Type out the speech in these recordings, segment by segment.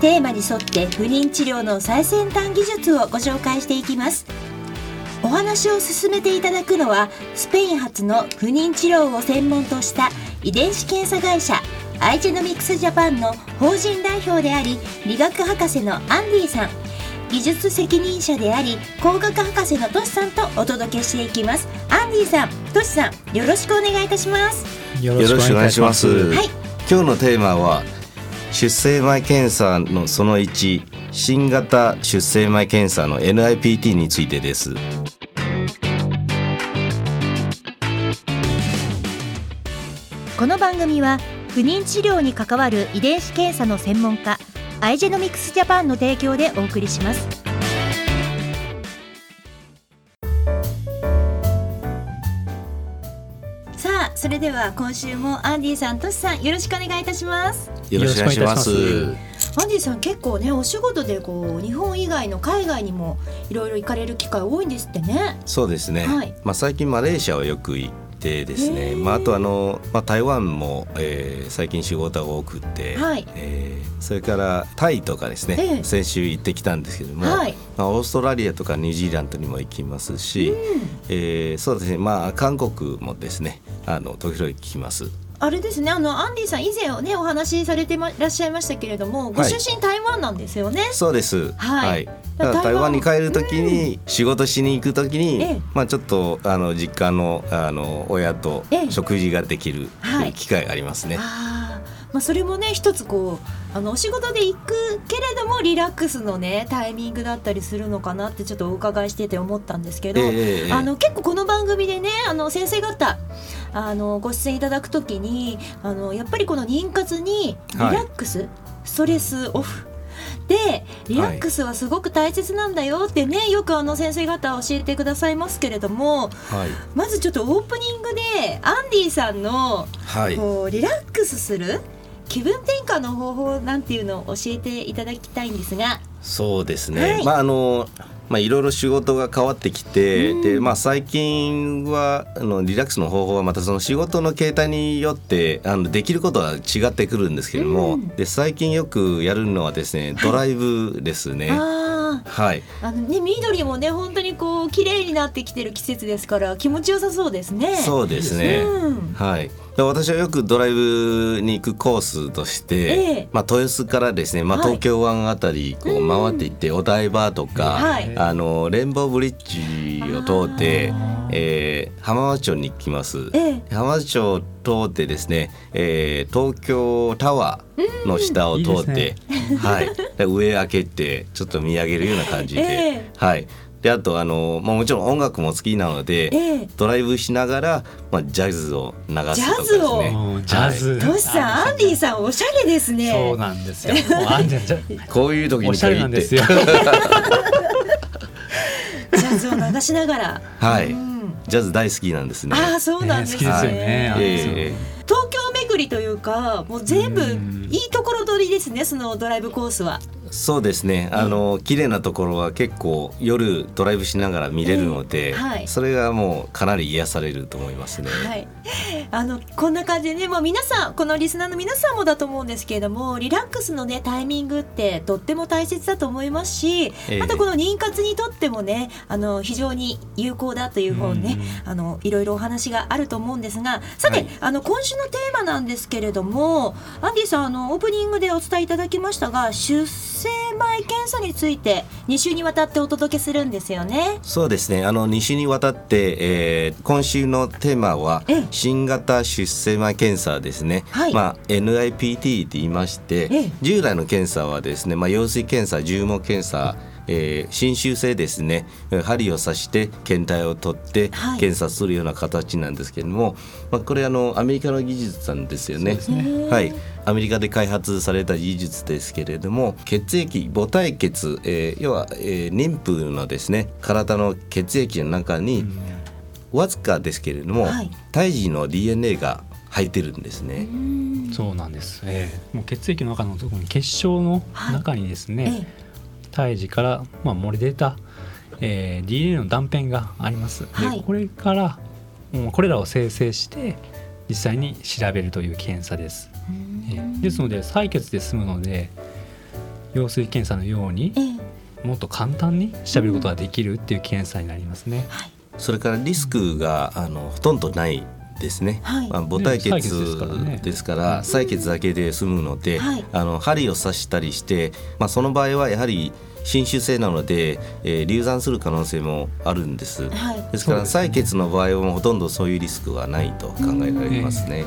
テーマに沿って不妊治療の最先端技術をご紹介していきます。お話を進めていただくのはスペイン発の不妊治療を専門とした遺伝子検査会社アイジェノミクスジャパンの法人代表であり理学博士のアンディさん。技術責任者であり工学博士のトシさんとお届けしていきます。アンディさんトシさんよろしくお願いいたします。よろしくお願いします。はい。今日のテーマは出生前検査のその1新型出生前検査の NIPT についてです。この番組は不妊治療に関わる遺伝子検査の専門家アイジェノミクスジャパンの提供でお送りします。では今週もアンディさんトシさんよろしくお願いいたします。よろしくお願いします。アンディさん結構ねお仕事でこう日本以外の海外にもいろいろ行かれる機会多いんですってね。そうですね、はい。まあ最近マレーシアはよく行ってですへねー。まああとあのまあ台湾も、えー最近仕事が多くて、はい。えーそれからタイとかですね、ええ。先週行ってきたんですけども、はい。まあオーストラリアとかニュージーランドにも行きますし、えーそうですね。まあ韓国もですねあの時々行きます。あれですねあのアンディさん以前ねお話しされてまいらっしゃいましたけれどもごはい。出身台湾なんですよね、そうです。はい。だから台湾に帰るときうに仕事しに行くときに、ええ。まあちょっとあの実家のあの親とええ。食事ができるはい。機会がありますね。あー。まあ、それもね一つこうあのお仕事で行くけれどもリラックスのねタイミングだったりするのかなってちょっとお伺いしてて思ったんですけど、ええええあの結構この番組でねあの先生方あのご出演いただくときにあのやっぱりこの妊活にリラックス、ストレスオフ。でリラックスはすごく大切なんだよってね、よくあの先生方教えてくださいますけれどもはい。まずちょっとオープニングでアンディさんのはい。こうリラックスする気分転換の方法なんていうのを教えていただきたいんですがそうですね。はいまああのまあいろいろ仕事が変わってきて、うんでまあ最近はあのリラックスの方法はまたその仕事の形態によってあのできることは違ってくるんですけれども、うんで最近よくやるのはですねドライブですね。あはい。ーあのね緑もね本当にこう綺麗になってきてる季節ですから気持ちよさそうですね。そうですね。うんはい。で私はよくドライブに行くコースとして、ええ。まあ豊洲からですね、まあはい。東京湾あたりこう回っていって、お台場とか、はい。あのレインボーブリッジを通って、えー浜松町に行きます。え浜松町を通ってですね、えー東京タワーの下を通って、いいはい。で上開けてちょっと見上げるような感じで、ええ。はい。であとあの、まあ、もちろん音楽も好きなので、ええドライブしながら、まあ、ジャズを流すとかですジャズを？ジャズ、トシさんアンディさんおしゃれですね。そうなんですよ。もうアンディじゃこういう時におしゃれなんですよ。ジャズを流しながら。はいうんジャズ大好きなんですね。ああそうなんですね。ね好きですよねえあそうえ東京巡りというかもう全部うんいいところ取りですねそのドライブコースは。そうですね。あの綺麗なところは結構夜ドライブしながら見れるので、ええはい。それがもうかなり癒されると思いますね。はい、あのこんな感じでね、もう皆さんこのリスナーの皆さんもだと思うんですけれどもリラックスのねタイミングってとっても大切だと思いますし、ええ。またこの妊活にとってもねあの非常に有効だという方ね、あのいろいろお話があると思うんですがさて、はい。あの今週のテーマなんですけれどもアンディさんあのオープニングでお伝えいただきましたが出生前検査について2週にわたってお届けするんですよね。そうですね。あの2週にわたって、えー今週のテーマはええ新型出生前検査ですね。はいまあ NIPT って言いまして、ええ従来の検査はですね、まあ羊水検査、重毛検査、えー、新修正ですね針を刺して検体を取ってはい検査するような形なんですけれども、まあ、これあのアメリカの技術なんですよね。ねはい、アメリカで開発された技術ですけれども血液母体血、えー要は、えー妊婦のですね体の血液の中に、わずかですけれども、はい。胎児の DNA が入ってるんですね。そうなんです、ええ。もう血液の中のところに結晶の中にですね、え胎児から、まあ、漏れ出た、えー DNA の断片があります。はい。でこれからもうこれらを生成して実際に調べるという検査です。えーですので採血で済むので羊水検査のようにええ。もっと簡単に調べることができるっていう検査になりますね。はい。それからリスクがあのほとんどないですね。はい。まあ、母体血ね採血ですから採血だけで済むので、はい。あの針を刺したりして、まあ、その場合はやはり侵襲性なので、えー流産する可能性もあるんです。はい。ですから採血の場合はもうほとんどそういうリスクはないと考えられますね。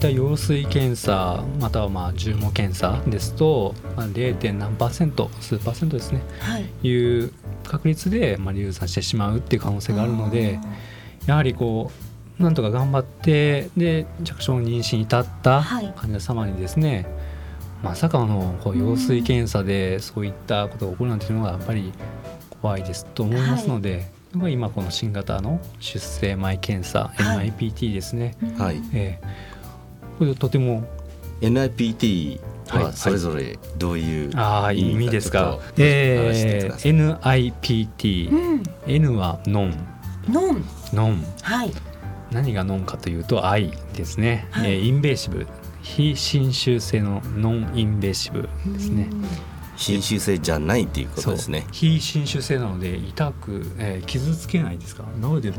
大体羊水検査またはまあ重毛検査ですと、まあ、0. 何パーセント数パーセントですね。はい。いう確率でまあ流産してしまうっていう可能性があるのでやはりこうなんとか頑張ってで弱小妊娠に至ったはい。患者様にですね、まさかのこう羊水検査でそういったことが起こるなんていうのがやっぱり怖いですと思いますので、やっぱり今この新型の出生前検査、はい。NIPT ですね、はい、ええこれとても。NIPT はそれぞれどういう意味ですか。えー NIPT、うん。N はノンノンノンはい。何がノンかというと I ですね、はい。えーインベーシブ非侵襲性のノンインベーシブですね。侵襲性じゃないっていうことですね。非侵襲性なので痛く、えー傷つけないですか？なので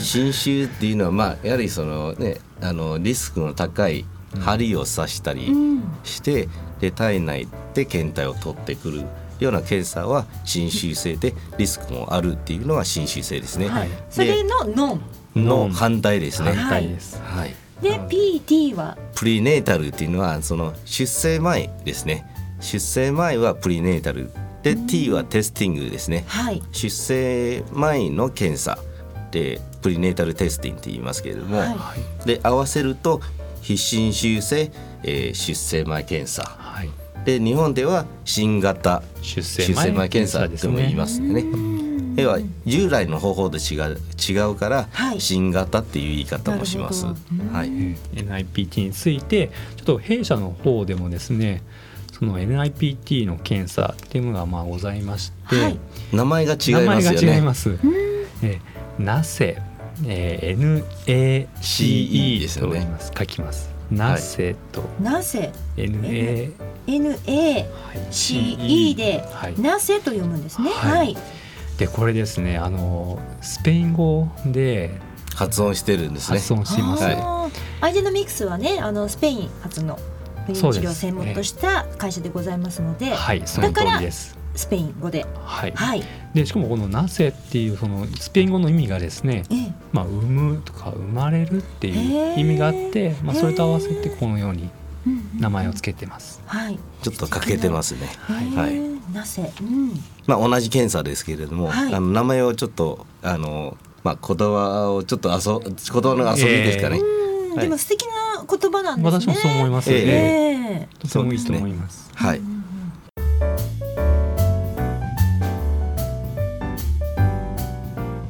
侵襲 っていうのはまあやはりそのねあのリスクの高い針を刺したりうんして、で体内で検体を取ってくるような検査は侵襲性でリスクもあるっていうのが侵襲性ですね。はいそれのノンの反対ですね。反対です。はい。で PT は？プリネータルっていうのはその出生前ですね。出生前はプリネータルで T はテスティングですね。はい出生前の検査でプリネータルテスティングって言いますけれども、はいはいで合わせると非侵襲性、えー出生前検査はい。で日本では新型出出生前生前検査とも言いますすね。要は従来の方法と違う違うから、はい新型っていう言い方もします。はい。NIPT についてちょっと弊社の方でもですねその NIPT の検査っていうのがまあございまして、はい名前が違い名前がますよね。違います。えー、なせ、えー、NACE ですよねと言います。書きます。なせと、なぜ NACE NACE ではい。なぜと読むんですねはいはいでこれですねあのスペイン語で発音してるんですね。発音しています。アイデノミクスはねあのスペイン発の不妊治療を専門とした会社でございますのではい、その通りです。スペイン語で。はい。はい。でしかもこの「なぜ」っていうそのスペイン語の意味がですねええ。まあ、産むとか生まれるっていう意味があって、まあ、それと合わせてこのようにうんうん名前を付けてます。はい。ちょっと欠けてますね。はいはい。なぜうん。まあ同じ検査ですけれども、はい。あの名前をちょっとあのまあ言葉をちょっと遊言葉の遊びですかね。はい。うんでも素敵な言葉なんですね私もそう思いますね。ええとてもいいと思います。はい。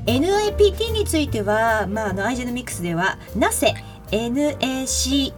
NIPT については、まあ、あのアイジェノミクスでは「なせ」NACE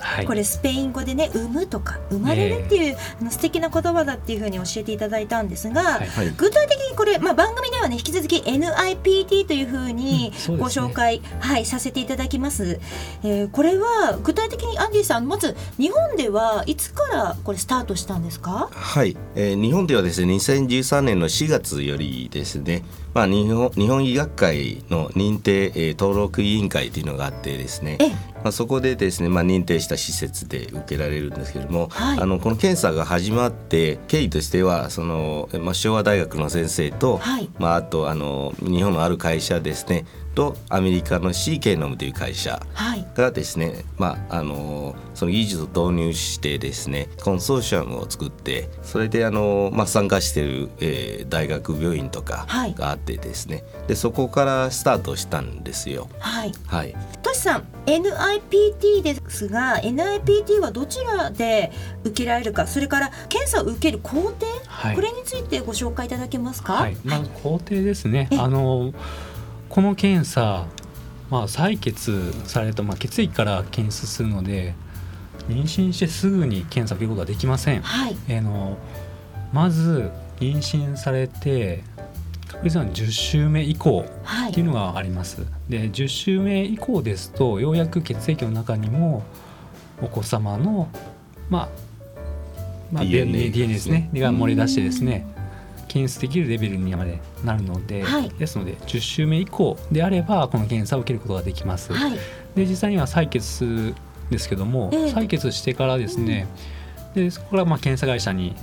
はい。これスペイン語でね「産む」とか「生まれる」っていう、あの素敵な言葉だっていうふうに教えていただいたんですが、はいはい。具体的にこれ、まあ、番組ではね引き続き NIPT というふうにうんそうごですね。紹介、はい、させていただきます、えーこれは具体的にアンディさんまず日本ではいつからこれスタートしたんですか？はい、えー日本ではですね2013年の4月よりですね、まあ、日本日本医学会の認定、えー登録委員会というのがあってですね。えまあ、そこでですね、まあ、認定した施設で受けられるんですけれども、はい。あのこの検査が始まって経緯としてはその、まあ、昭和大学の先生と、はい。まあ、あとあの日本のある会社ですねとアメリカの C ケノムという会社はい。がですね、まああのその技術を導入してですねコンソーシアムを作ってそれであの、まあ、参加している、えー大学病院とかはい。があってですね、でそこからスタートしたんですよ。はい。はい、トシさん NIPT ですが NIPT はどちらで受けられるかそれから検査を受ける工程、はい。これについてご紹介いただけますか？はい、まず工程ですね。え。あのこの検査、まあ採血されたまあ血液から検出するので、妊娠してすぐに検査を受けることはできません。はい。あのまず妊娠されて確実な10週目以降はい。っていうのがあります。で10週目以降ですとようやく血液の中にもお子様のまあ、まあ、DNA DNA ですね。が漏れ出してですね検出できるレベルにまでなるので、はい。ですので10週目以降であればこの検査を受けることができます。はい。で実際には採血ですけども、ええ。採血してからですね、でそこからまあ検査会社に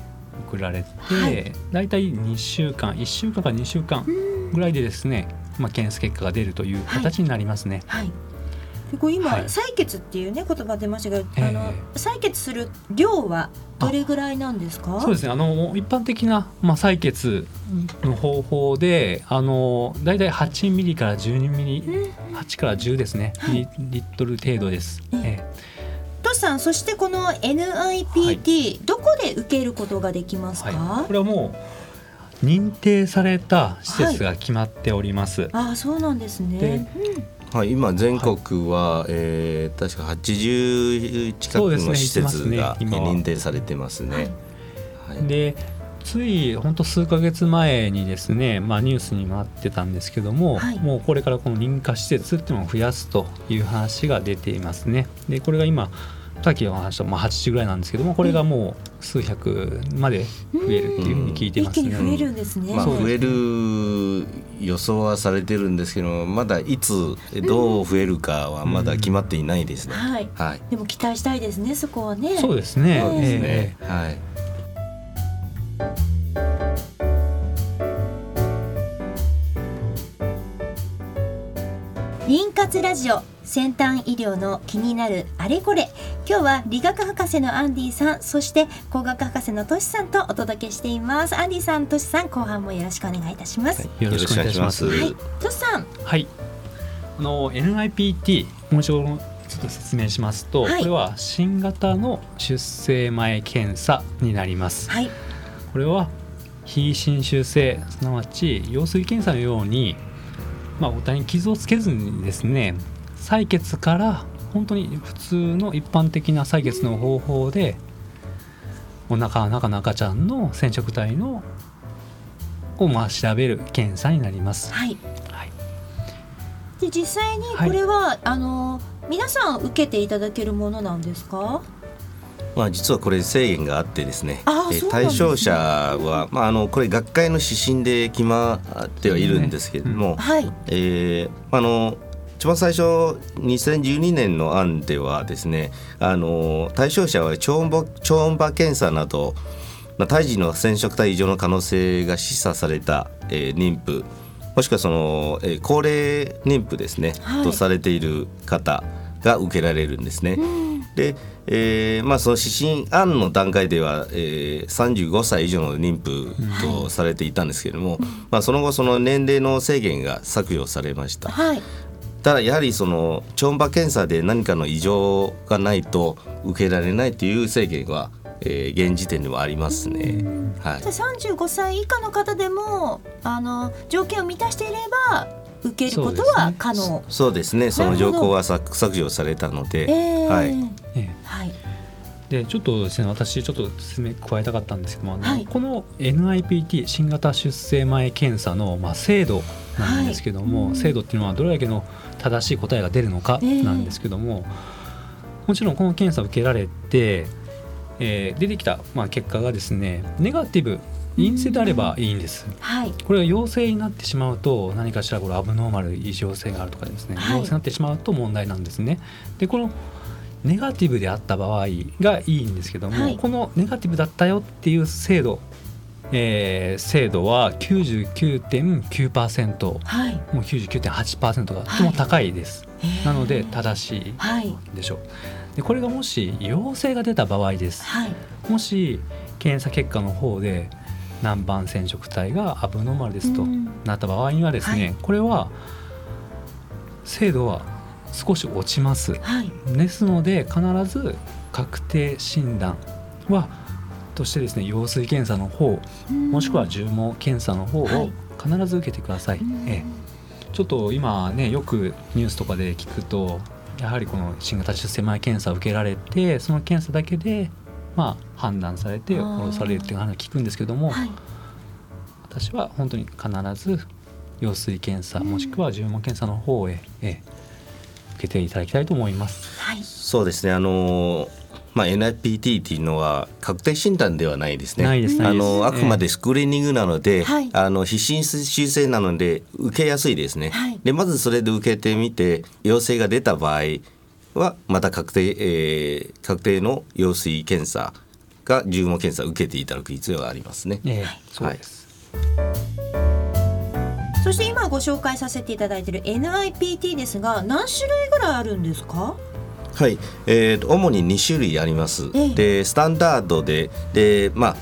送られて、はい。大体2週間1週間から2週間ぐらいでですね、まあ、検査結果が出るという形になりますね。はいでこれ今、はい。採血っていうね言葉出ましたが、ええ。あの採血する量はどれぐらいなんですか？そうですね。あの一般的な、まあ、採血の方法であの大体8ミリから12ミリうん。8から10ですね、はい。リリットル程度です。ええええ。トシさんそしてこの NIPT、どこで受けることができますか、はい、これはもう認定された施設が決まっております。ああそうなんですね。でうんはい、今全国は、えー確か80近くそうですねの施設が、ね認定されてますね。はいでつい本当数ヶ月前にですね、まあ、ニュースにもあってたんですけども、はいもうこれからこの認可施設っていうのを増やすという話が出ていますね。でこれが今さっきお話したまあ80ぐらいなんですけどもこれがもう数百まで増えるっていうふうに聞いてますね。一気に増えるんですね、まあ、増える予想はされてるんですけどまだいつどう増えるかはまだ決まっていないですね。はい。はい、でも期待したいですねそこはね。そうですね。そうですねえ。はい。妊活ラジオ先端医療の気になるあれこれ今日は理学博士のアンディさんそして工学博士のトシさんとお届けしていますアンディさんトシさん後半もよろしくお願いいたしますえよろしくお願いします。はいトシさんはい。あの NIPT もう一度ちょっと説明しますと、はいこれは新型の出生前検査になります。はいこれは非侵襲性すなわち羊水検査のように、まあ、お体に傷をつけずにですね採血から本当に普通の一般的な採血の方法でお腹の中の赤ちゃんの染色体のをまあ調べる検査になります。はい。はい。で実際にこれは、あの皆さん受けていただけるものなんですか？まあ、実はこれ制限があってですね。あーえーそうなんですね。対象者は、まあ、あのこれ学会の指針で決まってはいるんですけれども、はい。えーあの一番最初2012年の案ではですねあの対象者は超音波超音波検査などまあ胎児の染色体異常の可能性が示唆された、えー妊婦もしくはその、えー高齢妊婦ですね、はいとされている方が受けられるんですね。うんで、えーまあ、その指針案の段階では、えー、35歳以上の妊婦とされていたんですけれども、まあ、その後その年齢の制限が削除されました。はいただやはりその超音波検査で何かの異常がないと受けられないという制限は、えー現時点ではありますね。はい。じゃあ35歳以下の方でもあの条件を満たしていれば受けることは可能。そうですね。その条項は削削除されたので、えー。はい。ええ。はい。でちょっとですね私ちょっと説明加えたかったんですけども、はい。この NIPT 新型出生前検査の、まあ、精度なんですけども、はい。精度っていうのはどれだけの正しい答えが出るのかええなんですけども、もちろんこの検査を受けられて、えー出てきた、まあ、結果がですねネガティブ陰性であればいいんです。はい。これが陽性になってしまうと何かしらこれアブノーマル異常性があるとかですね、はい。陽性になってしまうと問題なんですね。でこのネガティブであった場合がいいんですけども、はい。このネガティブだったよっていう精度えー、精度は99.9%、はい、もう99.8%がとても高いです、はい、なので正しいでしょう、はい、でこれがもし陽性が出た場合です、はい、もし検査結果の方で南蛮染色体がアブノーマルですとなった場合にはですね、これは精度は少し落ちます、ですので必ず確定診断はとしてですね羊水検査の方もしくは重毛検査の方を必ず受けてください。えちょっと今ねよくニュースとかで聞くとやはりこの新型出生前検査を受けられてその検査だけでまあ判断されて殺されるっていう話を聞くんですけども、はい、私は本当に必ず羊水検査もしくは重毛検査の方へ、え受けていただきたいと思います。はい、そうですね。あのまあ、NIPT っていうのは確定診断ではないですね。あのあくまでスクリーニングなので、えー、あの非侵襲性なので受けやすいですね。はい、でまずそれで受けてみて陽性が出た場合はまた確定、えー、確定の羊水検査が重毛検査を受けていただく必要がありますね。えー、そうです、そして今ご紹介させていただいている NIPT ですが何種類ぐらいあるんですか？はい、えーと、主に2種類あります。ええ、でスタンダードででまあ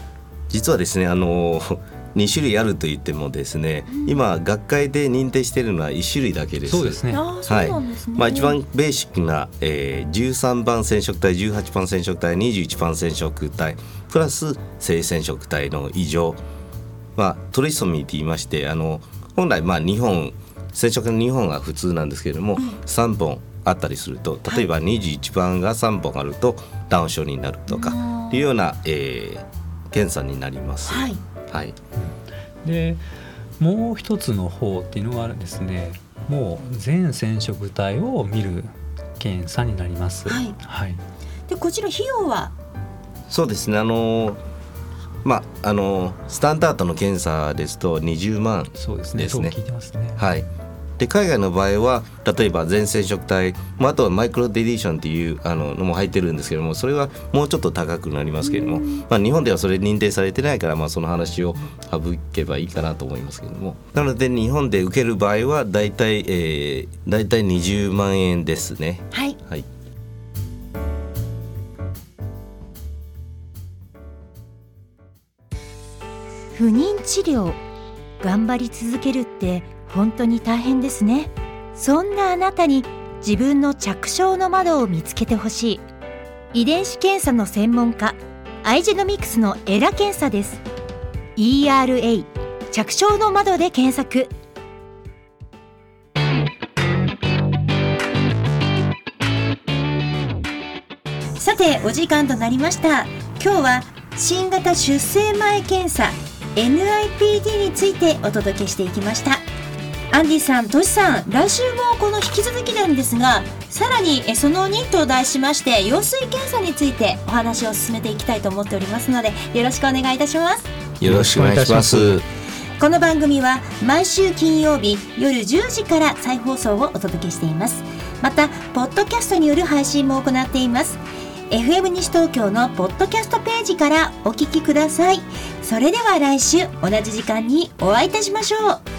実はですねあの 2種類あると言ってもですね、うん、今学会で認定しているのは1種類だけです。そうですね。はい。まあ一番ベーシックな、えー、13番染色体、18番染色体、21番染色体プラス性染色体の異常、まあトリソミーと言いましてあの本来まあ2本染色の2本が普通なんですけれども、うん、3本あったりすると例えば21番が3本あるとダウン症になるとかいうような、えー、検査になります。はい、はい、でもう一つの方っていうのがあるんですねもう全染色体を見る検査になります。はい、はい、でこちら費用は？そうですねあのまああのスタンダードの検査ですと20万ですね。そうですね。はい。で海外の場合は例えば全染色体、まあ、あとはマイクロデリーションっていうあののも入ってるんですけどもそれはもうちょっと高くなりますけれども、まあ、日本ではそれ認定されてないから、まあ、その話を省けばいいかなと思いますけれども。なので日本で受ける場合は大体、えー、大体20万円ですね。はい、はい。不妊治療頑張り続けるって本当に大変ですね。そんなあなたに自分の着床の窓を見つけてほしい。遺伝子検査の専門家アイジェノミクスのエラ検査です。ERA 着床の窓で検索。さてお時間となりました。今日は新型出生前検査 NIPD についてお届けしていきました。アンディさん、トシさん、来週もこの引き続きなんですが、さらにその2と題しまして、羊水検査についてお話を進めていきたいと思っておりますので、よろしくお願いいたします。よろしくお願いします。この番組は毎週金曜日夜10時から再放送をお届けしています。また、ポッドキャストによる配信も行っています。FM 西東京のポッドキャストページからお聞きください。それでは来週同じ時間にお会いいたしましょう。